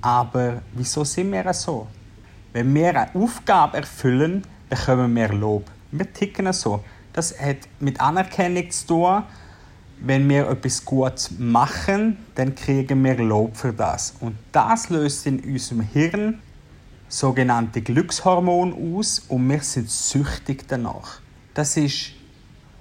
Aber wieso sind wir so? Wenn wir eine Aufgabe erfüllen, bekommen wir Lob. Wir ticken so. Das hat mit Anerkennung zu tun. Wenn wir etwas Gutes machen, dann kriegen wir Lob für das. Und das löst in unserem Hirn sogenannte Glückshormone aus und wir sind süchtig danach. Das ist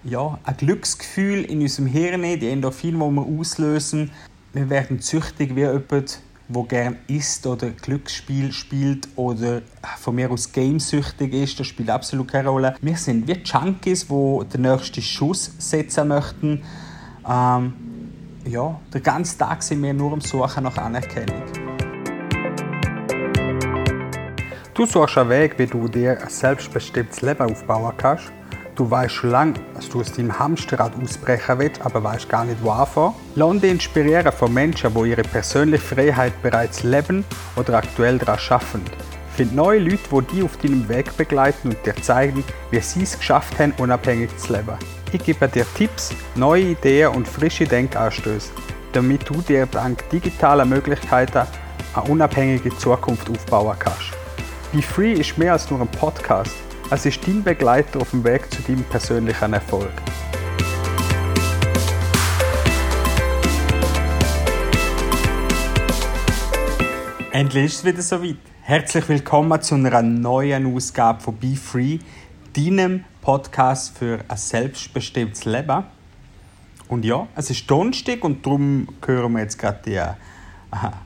ja, ein Glücksgefühl in unserem Hirn, die Endorphine, die wir auslösen. Wir werden süchtig wie jemand, der gerne isst oder Glücksspiel spielt oder von mir aus gamesüchtig ist, das spielt absolut keine Rolle. Wir sind wie Junkies, die den nächsten Schuss setzen möchten. Ähm, ja, den ganzen Tag sind wir nur am Suchen nach Anerkennung. Du suchst einen Weg, wie du dir ein selbstbestimmtes Leben aufbauen kannst Du weißt schon lange, dass du aus deinem Hamsterrad ausbrechen willst, aber weißt gar nicht, wo anfangen. Lass dich inspirieren von Menschen, die ihre persönliche Freiheit bereits leben oder aktuell daran arbeiten. Find neue Leute, die dich auf deinem Weg begleiten und dir zeigen, wie sie es geschafft haben, unabhängig zu leben. Ich gebe dir Tipps, neue Ideen und frische Denkanstöße, damit du dir dank digitaler Möglichkeiten eine unabhängige Zukunft aufbauen kannst. Be Free ist mehr als nur ein Podcast. Es ist dein Begleiter auf dem Weg zu deinem persönlichen Erfolg. Endlich ist es wieder soweit. Herzlich willkommen zu einer neuen Ausgabe von Be Free, deinem Podcast für ein selbstbestimmtes Leben. Und ja, es ist Donnerstag und darum hören wir jetzt gerade die äh,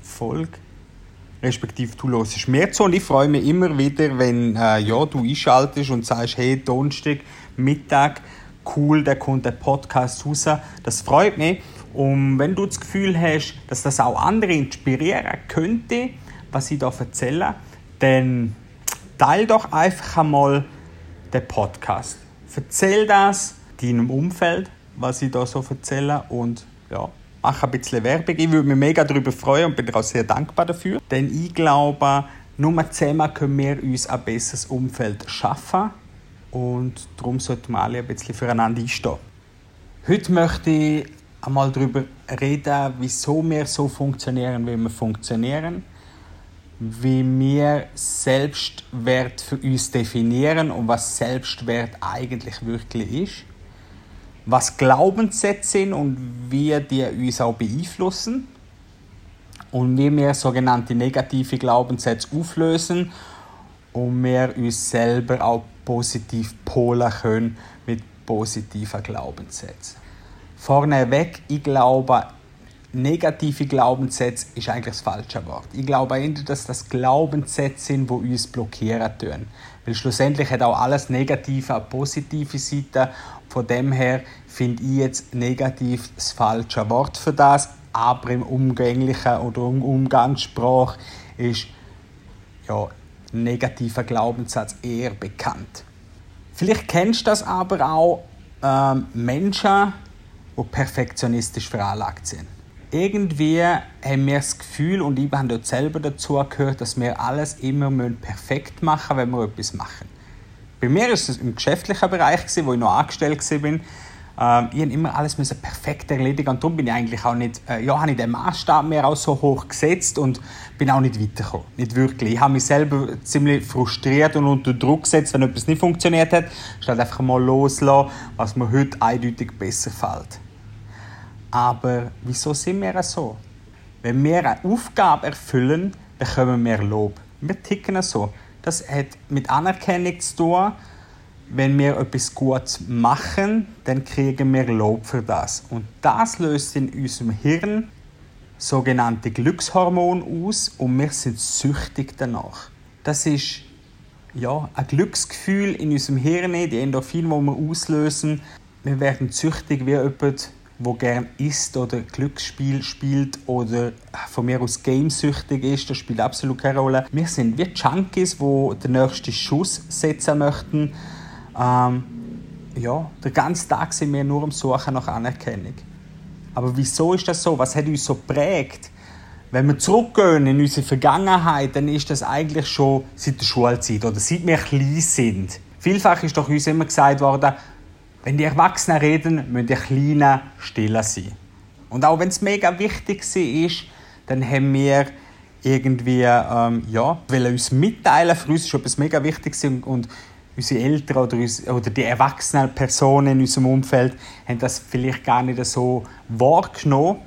Folge respektive du hörst mehr zu. Und ich freue mich immer wieder, wenn äh, ja, du einschaltest und sagst, hey, Donnerstag, Mittag, cool, da kommt der Podcast raus. Das freut mich. Und wenn du das Gefühl hast, dass das auch andere inspirieren könnte, was ich da erzähle, dann teile doch einfach einmal den Podcast. Erzähl das deinem Umfeld, was ich da so erzähle und ja, mache ein bisschen Werbung. Ich würde mich mega darüber freuen und bin auch sehr dankbar dafür. Denn ich glaube, nur zusammen können wir uns ein besseres Umfeld schaffen. Und darum sollten wir alle ein bisschen füreinander einstehen. Heute möchte ich einmal darüber reden, wieso wir so funktionieren, wie wir funktionieren. Wie wir Selbstwert für uns definieren und was Selbstwert eigentlich wirklich ist was Glaubenssätze sind und wie die uns auch beeinflussen und wie wir sogenannte negative Glaubenssätze auflösen und wir uns selber auch positiv polen können mit positiven Glaubenssätzen. Vorneweg, ich glaube, negative Glaubenssätze ist eigentlich das falsche Wort. Ich glaube eher, dass das Glaubenssätze sind, die uns blockieren tun. Weil schlussendlich hat auch alles Negative eine positive Seite. Von dem her finde ich jetzt negativ das falsche Wort für das. Aber im umgänglichen oder im Umgangssprach ist ja, negativer Glaubenssatz eher bekannt. Vielleicht kennst du das aber auch ähm, Menschen, die perfektionistisch veranlagt sind irgendwie haben wir das Gefühl, und ich habe dort selber dazu gehört, dass wir alles immer perfekt machen müssen, wenn wir etwas machen. Bei mir war es im geschäftlichen Bereich, wo ich noch angestellt war. Ähm, ich habe immer alles perfekt erledigen und darum bin ich eigentlich auch nicht, äh, ja, habe ich den Maßstab mehr auch so hoch gesetzt und bin auch nicht weitergekommen. Nicht wirklich. Ich habe mich selber ziemlich frustriert und unter Druck gesetzt, wenn etwas nicht funktioniert hat, statt einfach mal loslassen, was mir heute eindeutig besser fällt. Aber wieso sind wir so? Wenn wir eine Aufgabe erfüllen, bekommen wir Lob. Wir ticken so. Das hat mit Anerkennung zu tun. Wenn wir etwas Gutes machen, dann kriegen wir Lob für das. Und das löst in unserem Hirn sogenannte Glückshormone aus und wir sind süchtig danach. Das ist ja, ein Glücksgefühl in unserem Hirn, die Endorphine, die wir auslösen. Wir werden süchtig wie jemand, wo gern isst oder Glücksspiel spielt oder von mir aus gamesüchtig ist, das spielt absolut keine Rolle. Wir sind wie Junkies, die den nächsten Schuss setzen möchten. Ähm, ja, den ganzen Tag sind wir nur am Suchen nach Anerkennung. Aber wieso ist das so? Was hat uns so prägt? Wenn wir zurückgehen in unsere Vergangenheit, dann ist das eigentlich schon seit der Schulzeit oder seit wir klein sind. Vielfach ist doch uns immer gesagt worden, wenn die Erwachsenen reden, müssen die Kleinen stiller sein. Und auch wenn es mega wichtig ist, dann haben wir irgendwie, ähm, ja, wollen uns mitteilen. Für uns ist etwas mega Wichtiges und unsere Eltern oder, uns, oder die erwachsenen Personen in unserem Umfeld haben das vielleicht gar nicht so wahrgenommen.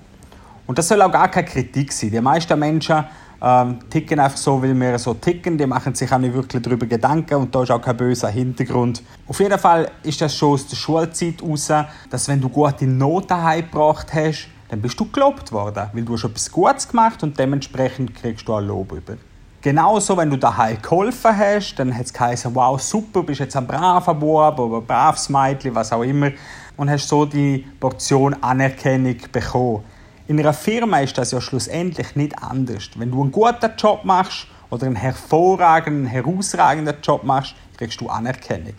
Und das soll auch gar keine Kritik sein. Die meisten Menschen ähm, ticken einfach so, weil wir so ticken. Die machen sich auch nicht wirklich darüber Gedanken und da ist auch kein böser Hintergrund. Auf jeden Fall ist das schon aus der Schulzeit raus, dass wenn du gute Noten heimgebracht hast, dann bist du gelobt worden, weil du hast etwas Gutes gemacht und dementsprechend kriegst du auch Lob über. Genauso, wenn du daheim geholfen hast, dann hat es geheißen, wow, super, bist jetzt ein braver Bub oder ein braves Mädchen, was auch immer, und hast so die Portion Anerkennung bekommen. In einer Firma ist das ja schlussendlich nicht anders. Wenn du einen guten Job machst oder einen hervorragenden, herausragenden Job machst, kriegst du Anerkennung.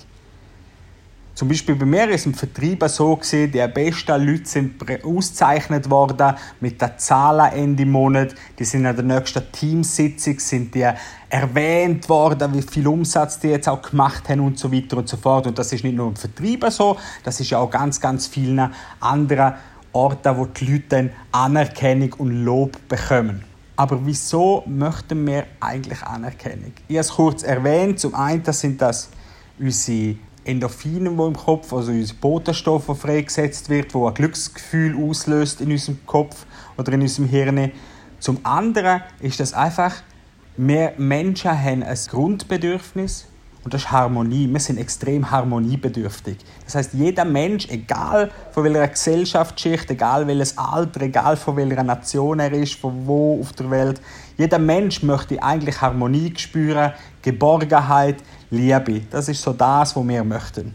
Zum Beispiel bei mir ist im Vertrieb so gewesen, die besten Leute sind ausgezeichnet worden mit den Zahlen Ende Monat. Die sind an der nächsten Teamsitzung sind die erwähnt worden, wie viel Umsatz die jetzt auch gemacht haben und so weiter und so fort. Und das ist nicht nur im Vertrieb so, das ist ja auch ganz, ganz vielen anderen Orten, wo die Leute dann Anerkennung und Lob bekommen. Aber wieso möchten wir eigentlich Anerkennung? Ich habe es kurz erwähnt. Zum einen sind das unsere Endorphine, die im Kopf, also unser Botenstoff, der freigesetzt wird, wo ein Glücksgefühl auslöst in unserem Kopf oder in unserem Hirn. Zum anderen ist das einfach, wir Menschen haben ein Grundbedürfnis und das ist Harmonie. Wir sind extrem harmoniebedürftig. Das heißt, jeder Mensch, egal von welcher Gesellschaftsschicht, egal welches Alter, egal von welcher Nation er ist, von wo auf der Welt, jeder Mensch möchte eigentlich Harmonie spüren, Geborgenheit, Liebe. Das ist so das, was wir möchten.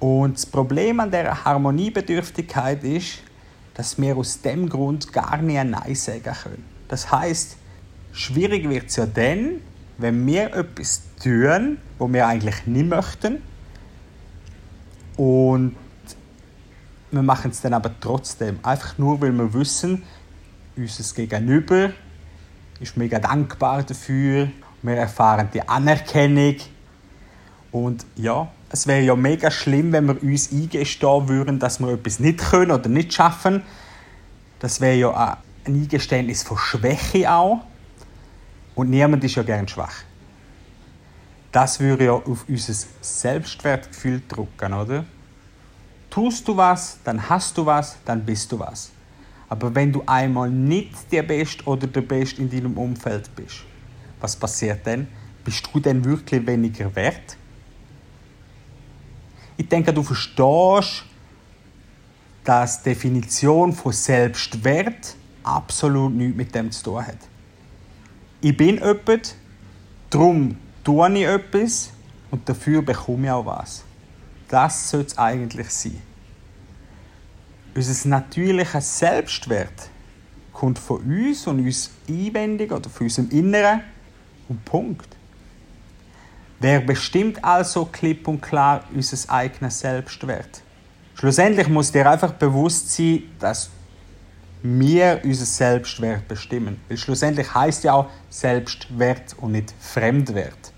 Und das Problem an der Harmoniebedürftigkeit ist, dass wir aus dem Grund gar nicht Nein sagen können. Das heißt, schwierig wird es ja dann, wenn wir etwas tun, was wir eigentlich nicht möchten und wir machen es dann aber trotzdem. Einfach nur, weil wir wissen, unser Gegenüber ist mega dankbar dafür wir erfahren die Anerkennung. Und ja, es wäre ja mega schlimm, wenn wir uns eingestehen würden, dass wir etwas nicht können oder nicht schaffen. Das wäre ja ein Eingeständnis von Schwäche auch. Und niemand ist ja gern schwach. Das würde ja auf unser Selbstwertgefühl drücken, oder? Tust du was, dann hast du was, dann bist du was. Aber wenn du einmal nicht der Beste oder der Beste in deinem Umfeld bist, was passiert denn? Bist du denn wirklich weniger wert? Ich denke, du verstehst, dass die Definition von Selbstwert absolut nichts mit dem zu tun hat. Ich bin jemand, darum tue ich etwas und dafür bekomme ich auch was. Das sollte es eigentlich sein. Unser natürlicher Selbstwert kommt von uns und uns einwendig oder von unserem Inneren und Punkt. Wer bestimmt also klipp und klar unser eigenes Selbstwert? Schlussendlich muss dir einfach bewusst sein, dass wir unser Selbstwert bestimmen. Weil schlussendlich heißt ja auch Selbstwert und nicht Fremdwert.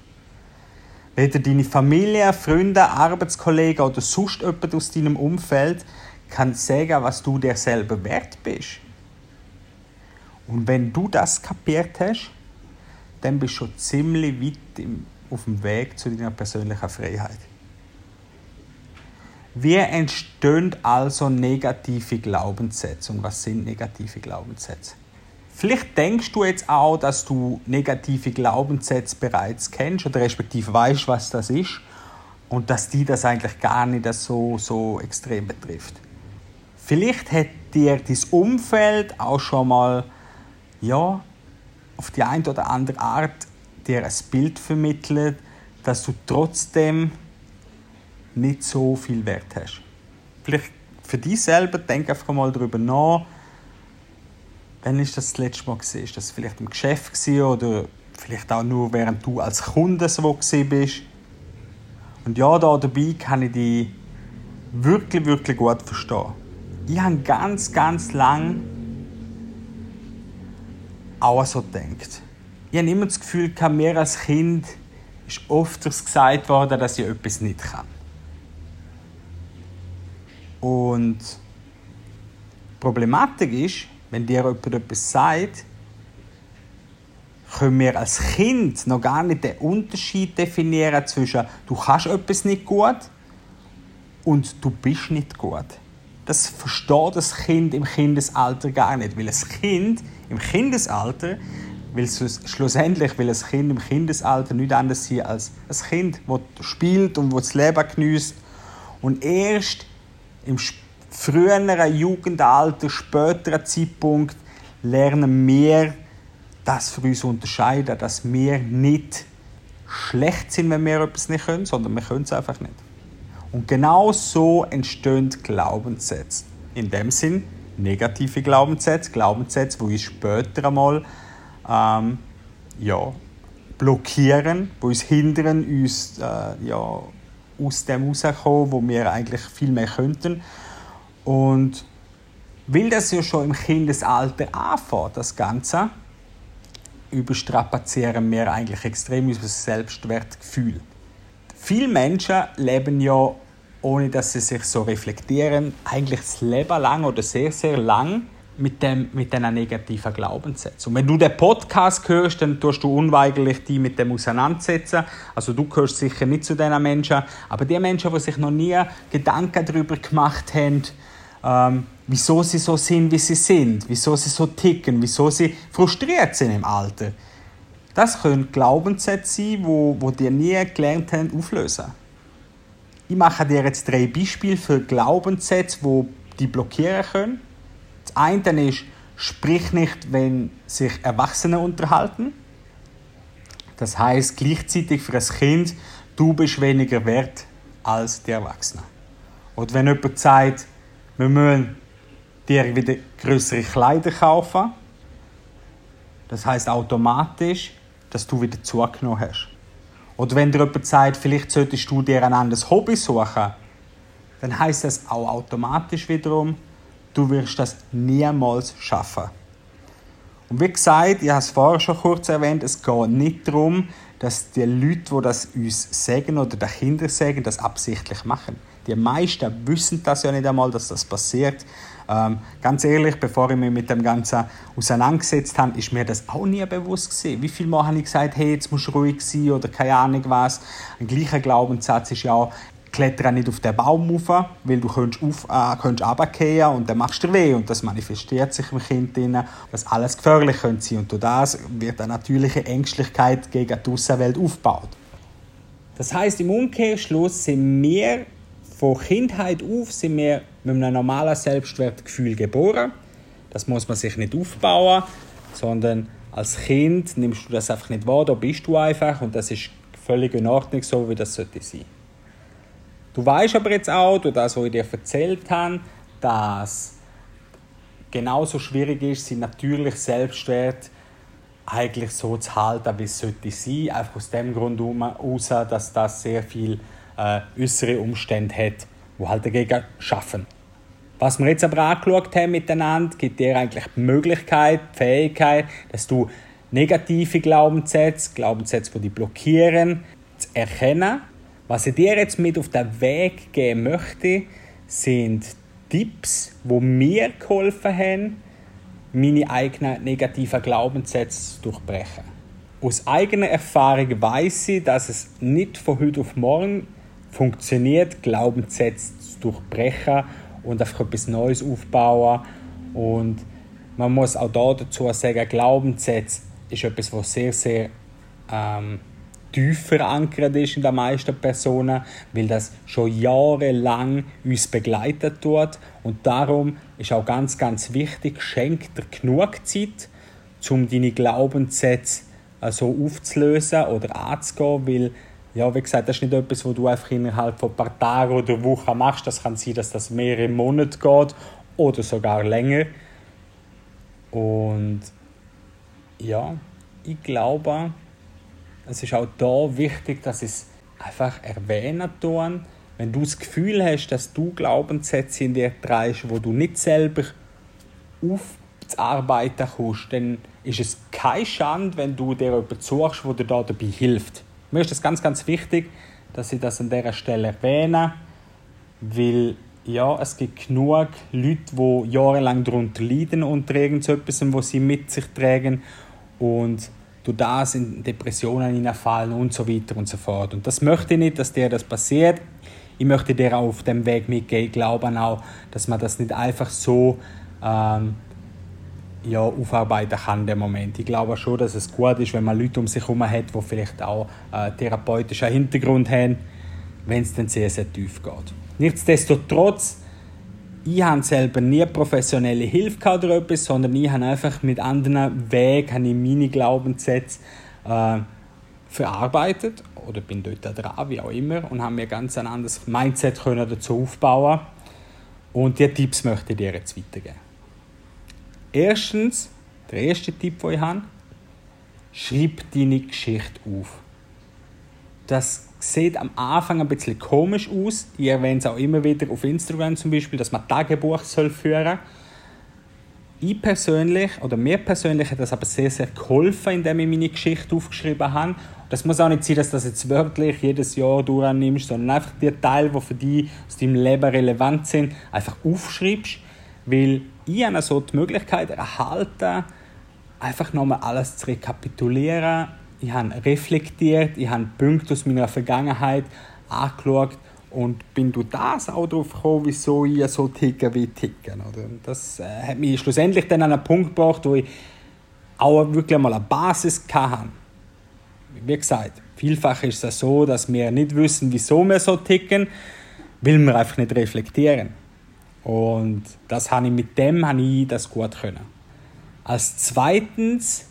Weder deine Familie, Freunde, Arbeitskollegen oder sonst jemand aus deinem Umfeld kann sagen, was du dir selber wert bist. Und wenn du das kapiert hast, dann bist du schon ziemlich weit auf dem Weg zu deiner persönlichen Freiheit. Wie entstehen also negative Glaubenssätze und was sind negative Glaubenssätze? Vielleicht denkst du jetzt auch, dass du negative Glaubenssätze bereits kennst oder respektive weißt, was das ist und dass die das eigentlich gar nicht so, so extrem betrifft. Vielleicht hat dir dein Umfeld auch schon mal ja, auf die eine oder andere Art dir ein Bild vermittelt, dass du trotzdem nicht so viel Wert hast. Vielleicht für dich selber, denk einfach mal darüber nach, wann ist das, das letzte Mal gesehen? Ist das vielleicht im Geschäft oder vielleicht auch nur während du als Kunde so bist? Und ja, da dabei kann ich dich wirklich, wirklich gut verstehen. Ich habe ganz, ganz lange auch so denkt. Ich habe immer das Gefühl, mir als Kind ist oft gesagt worden, dass ich etwas nicht kann. Und Problematik ist, wenn dir jemand etwas sagt, können wir als Kind noch gar nicht den Unterschied definieren zwischen du kannst etwas nicht gut und du bist nicht gut. Das versteht das Kind im Kindesalter gar nicht, weil das Kind im Kindesalter weil schlussendlich will ein Kind im Kindesalter nicht anders sein als ein Kind, das spielt und das Leben genießt. Und erst im früheren Jugendalter, späteren Zeitpunkt lernen wir das für uns unterscheiden, dass wir nicht schlecht sind, wenn wir etwas nicht können, sondern wir können es einfach nicht. Und genau so entstehen Glaubenssätze. In dem Sinn negative Glaubenssätze, Glaubenssätze, die uns später einmal ähm, ja, blockieren, die uns hindern, uns äh, ja, aus dem rauszukommen, wo wir eigentlich viel mehr könnten. Und weil das ja schon im Kindesalter anfängt, das Ganze, überstrapazieren wir eigentlich extrem unser Selbstwertgefühl. Viele Menschen leben ja, ohne dass sie sich so reflektieren, eigentlich das Leben lang oder sehr, sehr lang mit, dem, mit diesen negativen Glaubenssätzen. Und wenn du den Podcast hörst, dann tust du unweigerlich die mit dem auseinandersetzen. Also du gehörst sicher nicht zu diesen Menschen, aber die Menschen, die sich noch nie Gedanken darüber gemacht haben, ähm, wieso sie so sind, wie sie sind, wieso sie so ticken, wieso sie frustriert sind im Alter. Das können Glaubenssätze sein, wo, wo die nie gelernt haben, auflösen. Ich mache dir jetzt drei Beispiele für Glaubenssätze, wo die blockieren können. Das eine ist, sprich nicht, wenn sich Erwachsene unterhalten. Das heißt gleichzeitig für ein Kind, du bist weniger wert als die Erwachsenen. Oder wenn jemand sagt, wir müssen dir wieder größere Kleider kaufen, das heißt automatisch, dass du wieder zugenommen hast. Oder wenn dir jemand sagt, vielleicht solltest du dir ein anderes Hobby suchen, dann heißt das auch automatisch wiederum, du wirst das niemals schaffen. Und wie gesagt, ich habe es vorher schon kurz erwähnt, es geht nicht darum, dass die Leute, die das uns sagen oder die Kinder sagen, das absichtlich machen. Die meisten wissen das ja nicht einmal, dass das passiert. Ähm, ganz ehrlich, bevor ich mich mit dem Ganzen auseinandergesetzt habe, ist mir das auch nie bewusst gewesen. Wie viel Mal habe ich gesagt, hey, jetzt musst du ruhig sein oder keine Ahnung was. Ein gleicher Glaubenssatz ist ja auch, kletter nicht auf den Baum rauf, weil du könntest, auf, äh, könntest runterfallen und dann machst du weh. Und das manifestiert sich im Kind drin, dass alles gefährlich könnte sein. Und durch das wird eine natürliche Ängstlichkeit gegen die Außenwelt aufgebaut. Das heißt im Umkehrschluss sind wir von Kindheit auf sind wir mit einem normalen Selbstwertgefühl geboren. Das muss man sich nicht aufbauen, sondern als Kind nimmst du das einfach nicht wahr, da bist du einfach und das ist völlig in Ordnung, so wie das sollte sein. Du weißt aber jetzt auch, durch das, was ich dir erzählt habe, dass genauso schwierig ist, sie natürlich Selbstwert eigentlich so zu halten, wie es sollte sein. Einfach aus dem Grund heraus, dass das sehr viel äh, äußere Umstände hat, die halt dagegen schaffen. Was wir jetzt aber angeschaut haben miteinander, gibt dir eigentlich die Möglichkeit, die Fähigkeit, dass du negative Glaubenssätze, Glaubenssätze, die dich blockieren, zu erkennen was ich dir jetzt mit auf den Weg geben möchte, sind Tipps, wo mir geholfen haben, meine eigenen negativen Glaubenssätze zu durchbrechen. Aus eigener Erfahrung weiß ich, dass es nicht von heute auf morgen funktioniert, Glaubenssätze zu durchbrechen und einfach etwas Neues aufbauen. Und man muss auch da dazu sagen, Glaubenssätze ist etwas, was sehr, sehr ähm, tief verankert ist in den meisten Personen, weil das schon jahrelang uns begleitet tut. Und darum ist auch ganz, ganz wichtig, schenk dir genug Zeit, um deine Glaubenssätze äh, so aufzulösen oder anzugehen, weil ja, wie gesagt, das ist nicht etwas, was du einfach innerhalb von ein paar Tagen oder Wochen machst. Das kann sein, dass das mehrere Monate geht oder sogar länger. Und ja, ich glaube, es ist auch da wichtig, dass es einfach erwähnen tun, wenn du das Gefühl hast, dass du Glaubenssätze in dir trägst, wo du nicht selber aufzuarbeiten kannst, dann ist es keine Schande, wenn du dir jemanden suchst, der dir dabei hilft. Mir ist es ganz, ganz wichtig, dass ich das an dieser Stelle erwähne, weil ja, es gibt genug Leute, die jahrelang darunter leiden unter irgendetwas, was sie mit sich tragen und du das in Depressionen hineinfallen und so weiter und so fort. Und das möchte ich nicht, dass dir das passiert. Ich möchte dir auf dem Weg mitgehen. Ich glaube auch, dass man das nicht einfach so ähm, ja, aufarbeiten kann in Moment. Ich glaube schon, dass es gut ist, wenn man Leute um sich herum hat, die vielleicht auch äh, therapeutischen Hintergrund haben, wenn es dann sehr, sehr tief geht. Nichtsdestotrotz, ich habe selber nie professionelle Hilfe oder etwas, sondern ich habe einfach mit anderen Wegen ich meine Glaubenssätze äh, verarbeitet oder bin dort dran, wie auch immer, und habe mir ganz ein anderes Mindset können dazu aufbauen und diese Tipps möchte ich dir jetzt weitergeben. Erstens, der erste Tipp, den ich habe, schreib deine Geschichte auf. Das sieht am Anfang ein bisschen komisch aus. Ich erwähne es auch immer wieder auf Instagram zum Beispiel, dass man Tagebuch soll führen soll. Ich persönlich, oder mir persönlich hat das aber sehr, sehr geholfen, indem ich meine Geschichte aufgeschrieben habe. Das muss auch nicht sein, dass du das jetzt wirklich jedes Jahr durchnimmst, sondern einfach die Teile, die für dich aus deinem Leben relevant sind, einfach aufschreibst. Weil ich habe so die Möglichkeit erhalten, einfach nochmal alles zu rekapitulieren, ich habe reflektiert, ich habe Punkte aus meiner Vergangenheit angeschaut und bin durch das auch darauf gekommen, wieso ich so ticke wie ticken. Oder? Das äh, hat mich schlussendlich dann an einen Punkt gebracht, wo ich auch wirklich mal eine Basis hatte. Wie gesagt, vielfach ist es so, dass wir nicht wissen, wieso wir so ticken, weil wir einfach nicht reflektieren. Und das habe ich mit dem habe ich das gut können. Als zweitens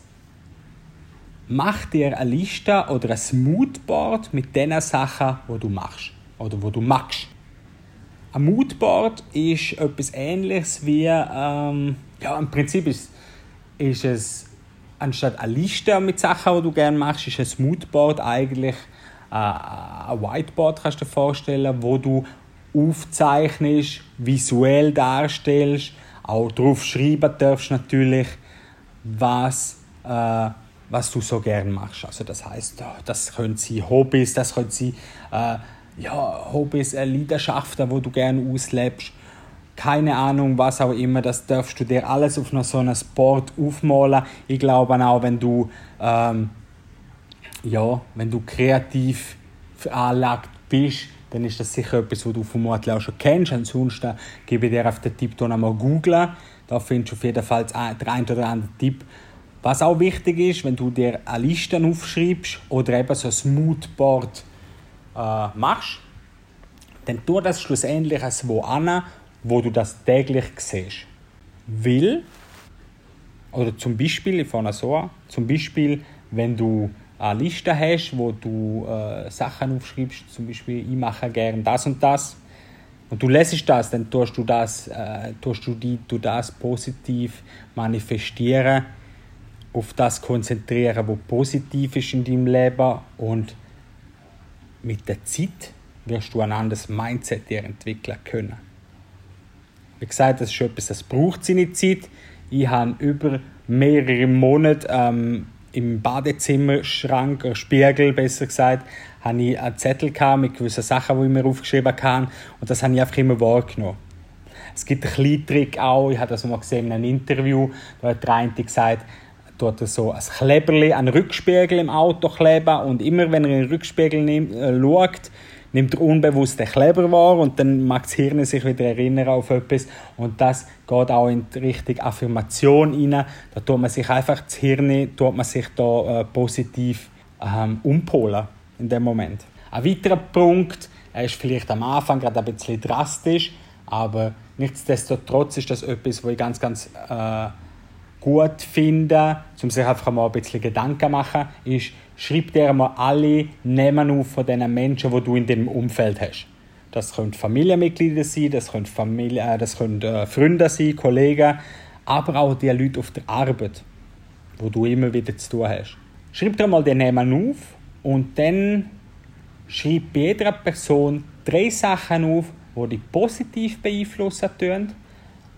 mach dir eine Liste oder ein Moodboard mit den Sachen, die du machst oder wo du magst. Ein Moodboard ist etwas Ähnliches wie, ähm, ja, im Prinzip ist, ist es anstatt eine Liste mit Sachen, die du gerne machst, ist ein Moodboard eigentlich äh, ein Whiteboard, kannst du dir vorstellen, wo du aufzeichnest, visuell darstellst, auch drauf schreiben darfst natürlich, was äh, was du so gern machst. Also das heißt, das können sie Hobbys, das können sie äh, ja, Hobbys, äh, Leidenschaften, wo du gerne auslebst. Keine Ahnung, was auch immer, das darfst du dir alles auf so einem Sport aufmalen. Ich glaube auch, wenn du, ähm, ja, wenn du kreativ veranlagt bist, dann ist das sicher etwas, was du vermutlich auch schon kennst. Ansonsten gebe ich dir auf den Tipp hier einmal googeln. Da findest du auf jeden Fall den einen oder anderen Tipp, was auch wichtig ist, wenn du dir eine Liste aufschreibst oder eben so ein Moodboard äh, machst, dann tu das schlussendlich wo an, wo du das täglich siehst. Will, oder zum Beispiel, ich fange so an, zum Beispiel, wenn du eine Liste hast, wo du äh, Sachen aufschreibst, zum Beispiel, ich mache gerne das und das, und du lässt das, dann tust du das, äh, tust du, die, du das positiv manifestieren auf das konzentrieren, was positiv ist in deinem Leben und mit der Zeit wirst du ein anderes Mindset dir entwickeln können. Wie gesagt, das ist etwas, das braucht seine Zeit. Ich habe über mehrere Monate ähm, im Badezimmerschrank, oder Spiegel besser gesagt, habe ich einen Zettel mit gewissen Sachen, die ich mir aufgeschrieben habe und das habe ich einfach immer wahrgenommen. Es gibt einen kleinen Trick auch, ich habe das mal gesehen in einem Interview, da hat der eine gesagt, dort so ein Kleberli, einen Rückspiegel im Auto kleben und immer wenn er in den Rückspiegel nimmt, äh, schaut, nimmt er unbewusst den Kleber wahr und dann mag das Hirn sich wieder erinnern auf etwas und das geht auch in die Richtung Affirmation rein. Da tut man sich einfach das Hirn, tut man sich da äh, positiv ähm, umpolen in dem Moment. Ein weiterer Punkt, er ist vielleicht am Anfang gerade ein bisschen drastisch, aber nichtsdestotrotz ist das etwas, wo ich ganz, ganz äh, gut finden, um sich einfach mal ein bisschen Gedanken zu machen, ist, schreib dir mal alle Namen auf von den Menschen, die du in deinem Umfeld hast. Das können Familienmitglieder sein, das können, Familie, äh, das können äh, Freunde sein, Kollegen, aber auch die Leute auf der Arbeit, wo du immer wieder zu tun hast. Schreib dir mal die Namen auf und dann schreib bei jeder Person drei Sachen auf, die dich positiv beeinflussen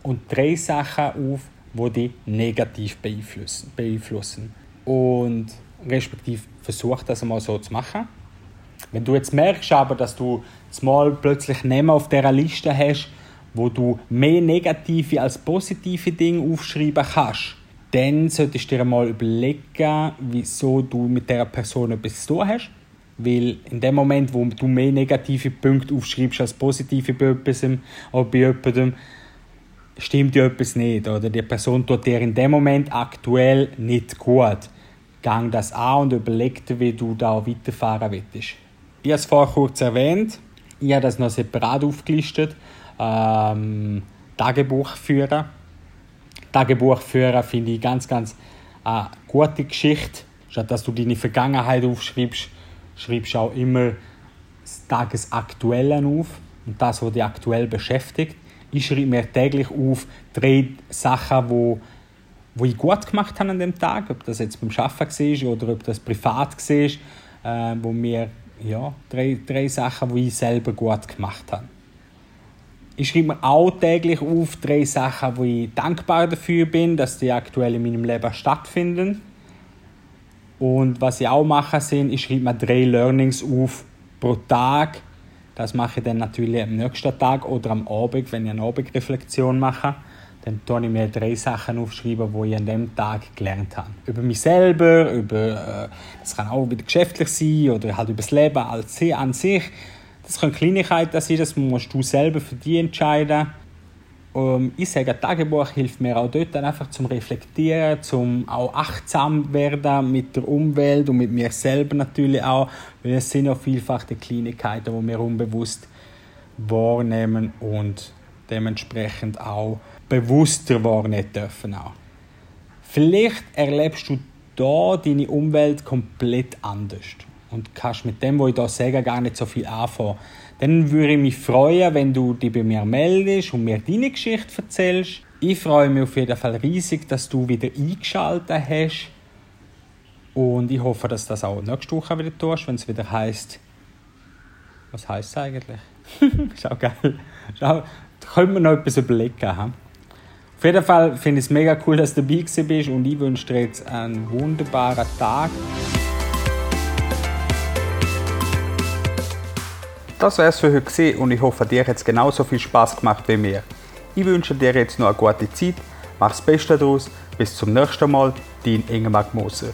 und drei Sachen auf, die dich negativ beeinflussen. beeinflussen. Und respektive versuch das einmal so zu machen. Wenn du jetzt merkst aber, dass du mal plötzlich Namen auf dieser Liste hast, wo du mehr negative als positive Dinge aufschreiben kannst, dann solltest du dir mal überlegen, wieso du mit dieser Person etwas zu tun hast. Weil in dem Moment, wo du mehr negative Punkte aufschreibst als positive bei etwas oder bei jemandem, stimmt ja etwas nicht. Oder die Person tut dir in dem Moment aktuell nicht gut. Gang das an und überleg dir, wie du da weiterfahren willst. Ich habe es vorher kurz erwähnt. Ich habe das noch separat aufgelistet. Ähm, Tagebuch führen. Tagebuch führen finde ich ganz, ganz eine gute Geschichte. Statt dass du deine Vergangenheit aufschreibst, schreibst du auch immer das Tagesaktuelle auf und das, was dich aktuell beschäftigt. Ich schreibe mir täglich auf drei Sachen, wo, wo ich gut gemacht habe an dem Tag, ob das jetzt beim Arbeiten war oder ob das privat war, äh, wo mir ja, drei, drei Sachen, die ich selber gut gemacht habe. Ich schreibe mir auch täglich auf drei Sachen, wo ich dankbar dafür bin, dass die aktuell in meinem Leben stattfinden. Und was ich auch mache, sind, ich schreibe mir drei Learnings auf pro Tag. Das mache ich dann natürlich am nächsten Tag oder am Abend, wenn ich eine Abendreflexion mache. Dann tue ich mir drei Sachen aufschreiben, die ich an dem Tag gelernt habe. Über mich selber, über, äh, das kann auch wieder geschäftlich sein oder halt über das Leben als an sich. Das können Kleinigkeiten sein, das musst du selber für dich entscheiden. Ähm, ich sage, Tagebuch hilft mir auch dort einfach zum Reflektieren, zum auch achtsam werden mit der Umwelt und mit mir selber natürlich auch, weil es sind ja vielfach die Kleinigkeiten, die wir unbewusst wahrnehmen und dementsprechend auch bewusster wahrnehmen dürfen auch. Vielleicht erlebst du da deine Umwelt komplett anders und kannst mit dem, was ich da sage, gar nicht so viel anfangen. Dann würde ich mich freuen, wenn du dich bei mir meldest und mir deine Geschichte erzählst. Ich freue mich auf jeden Fall riesig, dass du wieder eingeschaltet hast. Und ich hoffe, dass du das auch nächste Woche wieder tust, wenn es wieder heißt. Was heißt es eigentlich? Schau geil. Schau, da können wir noch etwas überlegen. He? Auf jeden Fall finde ich es mega cool, dass du dabei bist und ich wünsche dir jetzt einen wunderbaren Tag. Das wäre es für heute und ich hoffe, dir hat es genauso viel Spaß gemacht wie mir. Ich wünsche dir jetzt noch eine gute Zeit, mach das Beste daraus, bis zum nächsten Mal, dein Ingemar Moser.